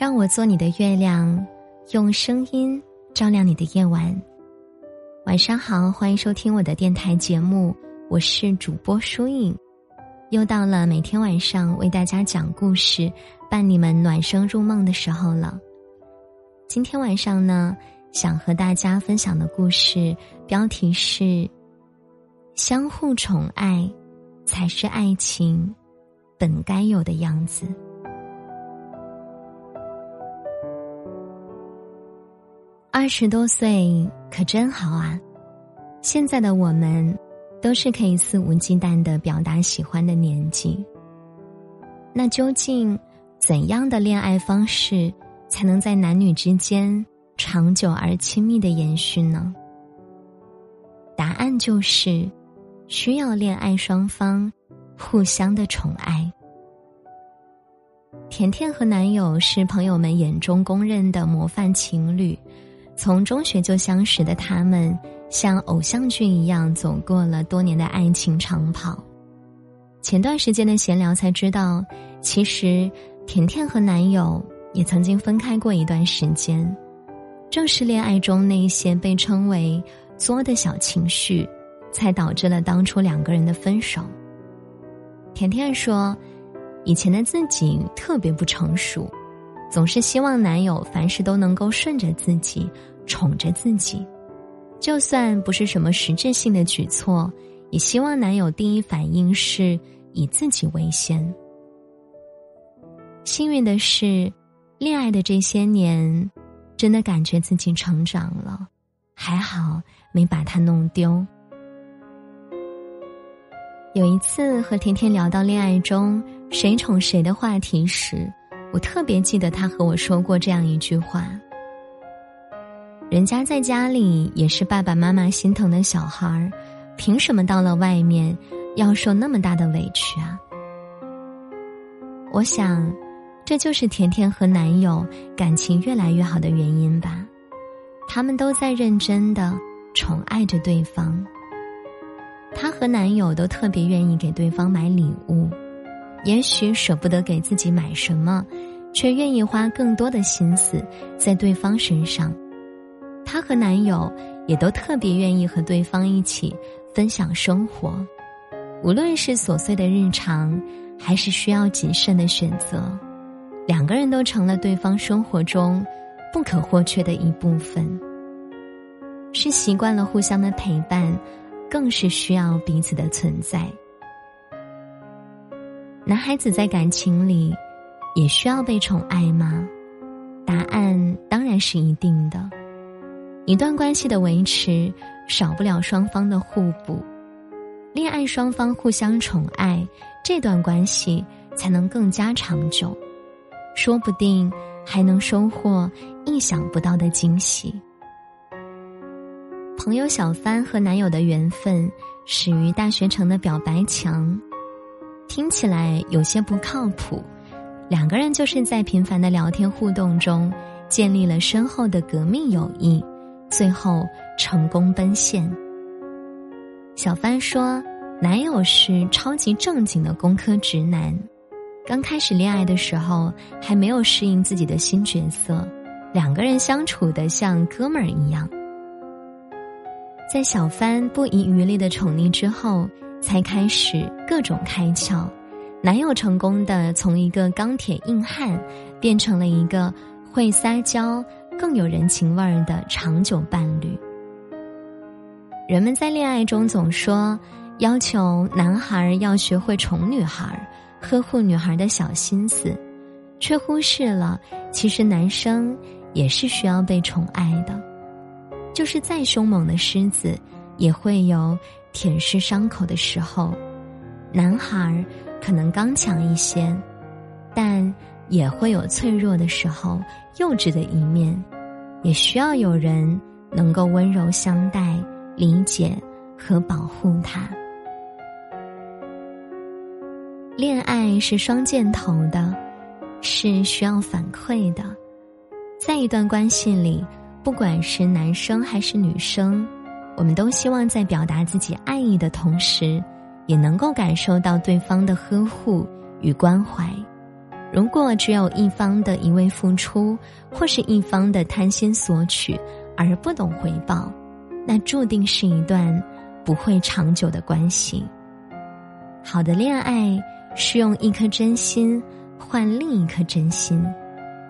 让我做你的月亮，用声音照亮你的夜晚。晚上好，欢迎收听我的电台节目，我是主播舒影。又到了每天晚上为大家讲故事、伴你们暖声入梦的时候了。今天晚上呢，想和大家分享的故事标题是：相互宠爱才是爱情本该有的样子。二十多岁可真好啊！现在的我们都是可以肆无忌惮的表达喜欢的年纪。那究竟怎样的恋爱方式才能在男女之间长久而亲密的延续呢？答案就是需要恋爱双方互相的宠爱。甜甜和男友是朋友们眼中公认的模范情侣。从中学就相识的他们，像偶像剧一样走过了多年的爱情长跑。前段时间的闲聊才知道，其实甜甜和男友也曾经分开过一段时间。正是恋爱中那些被称为“作”的小情绪，才导致了当初两个人的分手。甜甜说：“以前的自己特别不成熟。”总是希望男友凡事都能够顺着自己，宠着自己，就算不是什么实质性的举措，也希望男友第一反应是以自己为先。幸运的是，恋爱的这些年，真的感觉自己成长了，还好没把他弄丢。有一次和甜甜聊到恋爱中谁宠谁的话题时。我特别记得他和我说过这样一句话：“人家在家里也是爸爸妈妈心疼的小孩儿，凭什么到了外面要受那么大的委屈啊？”我想，这就是甜甜和男友感情越来越好的原因吧。他们都在认真的宠爱着对方。她和男友都特别愿意给对方买礼物。也许舍不得给自己买什么，却愿意花更多的心思在对方身上。她和男友也都特别愿意和对方一起分享生活，无论是琐碎的日常，还是需要谨慎的选择，两个人都成了对方生活中不可或缺的一部分。是习惯了互相的陪伴，更是需要彼此的存在。男孩子在感情里，也需要被宠爱吗？答案当然是一定的。一段关系的维持，少不了双方的互补。恋爱双方互相宠爱，这段关系才能更加长久，说不定还能收获意想不到的惊喜。朋友小帆和男友的缘分始于大学城的表白墙。听起来有些不靠谱，两个人就是在频繁的聊天互动中建立了深厚的革命友谊，最后成功奔现。小帆说，男友是超级正经的工科直男，刚开始恋爱的时候还没有适应自己的新角色，两个人相处的像哥们儿一样。在小帆不遗余力的宠溺之后。才开始各种开窍，男友成功的从一个钢铁硬汉，变成了一个会撒娇、更有人情味儿的长久伴侣。人们在恋爱中总说，要求男孩要学会宠女孩，呵护女孩的小心思，却忽视了其实男生也是需要被宠爱的，就是再凶猛的狮子，也会有。舔舐伤口的时候，男孩可能刚强一些，但也会有脆弱的时候，幼稚的一面，也需要有人能够温柔相待、理解和保护他。恋爱是双箭头的，是需要反馈的，在一段关系里，不管是男生还是女生。我们都希望在表达自己爱意的同时，也能够感受到对方的呵护与关怀。如果只有一方的一味付出，或是一方的贪心索取而不懂回报，那注定是一段不会长久的关系。好的恋爱是用一颗真心换另一颗真心，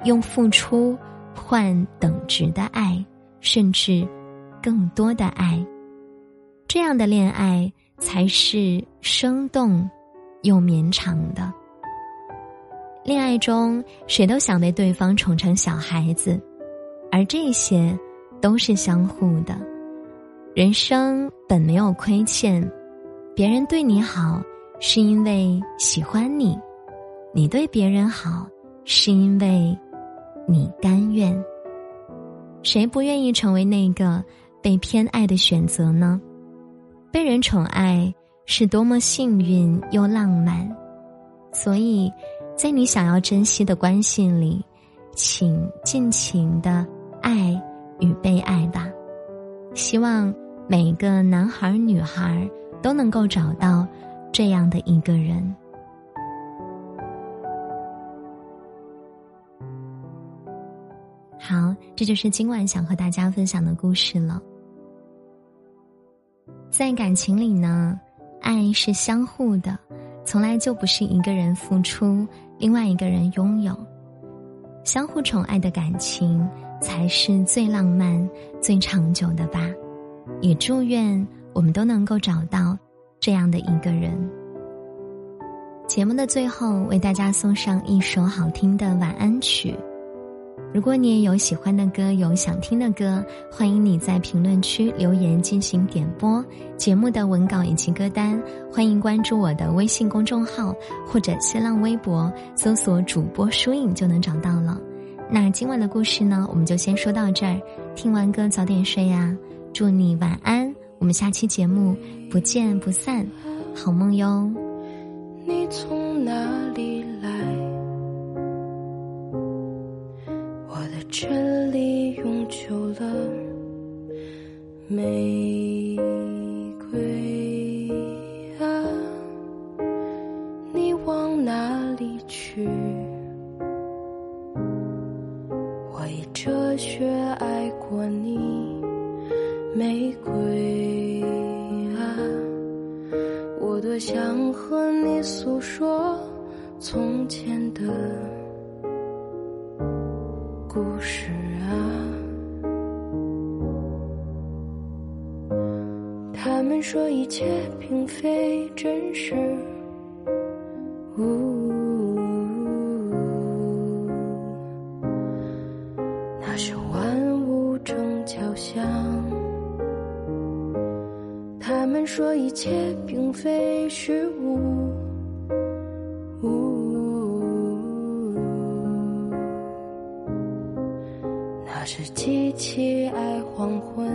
用付出换等值的爱，甚至更多的爱。这样的恋爱才是生动又绵长的。恋爱中，谁都想被对方宠成小孩子，而这些都是相互的。人生本没有亏欠，别人对你好是因为喜欢你，你对别人好是因为你甘愿。谁不愿意成为那个被偏爱的选择呢？被人宠爱是多么幸运又浪漫，所以。在你想要珍惜的关系里，请尽情的爱与被爱吧。希望每个男孩儿女孩儿都能够找到这样的一个人。好，这就是今晚想和大家分享的故事了。在感情里呢，爱是相互的，从来就不是一个人付出。另外一个人拥有相互宠爱的感情，才是最浪漫、最长久的吧。也祝愿我们都能够找到这样的一个人。节目的最后，为大家送上一首好听的晚安曲。如果你也有喜欢的歌，有想听的歌，欢迎你在评论区留言进行点播。节目的文稿以及歌单，欢迎关注我的微信公众号或者新浪微博，搜索主播书影就能找到了。那今晚的故事呢，我们就先说到这儿。听完歌早点睡呀，祝你晚安。我们下期节目不见不散，好梦哟。你从哪里这里永久了，没说一切并非真实，呜，那是万物正交响。他们说一切并非虚无。呜那是机器爱黄昏，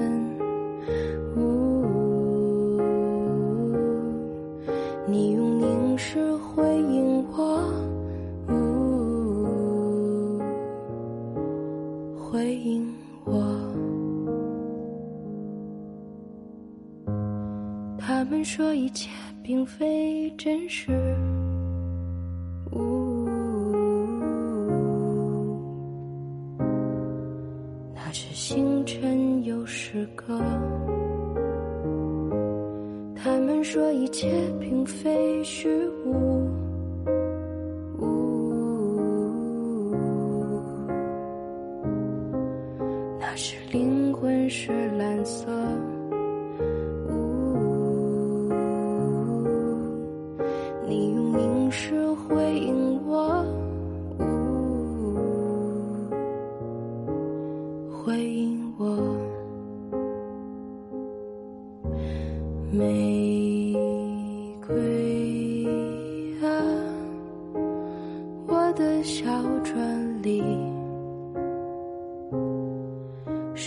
他们说一切并非真实，呜。星辰有诗歌，他们说一切并非虚无，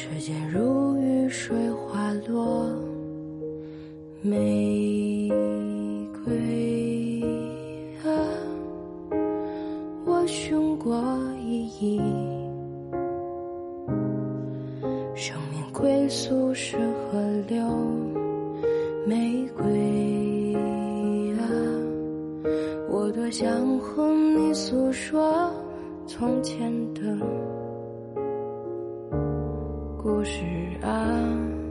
时间如雨水滑落。玫瑰啊，我寻过意义，生命归宿是河流。玫瑰啊，我。多想和你诉说从前的故事啊。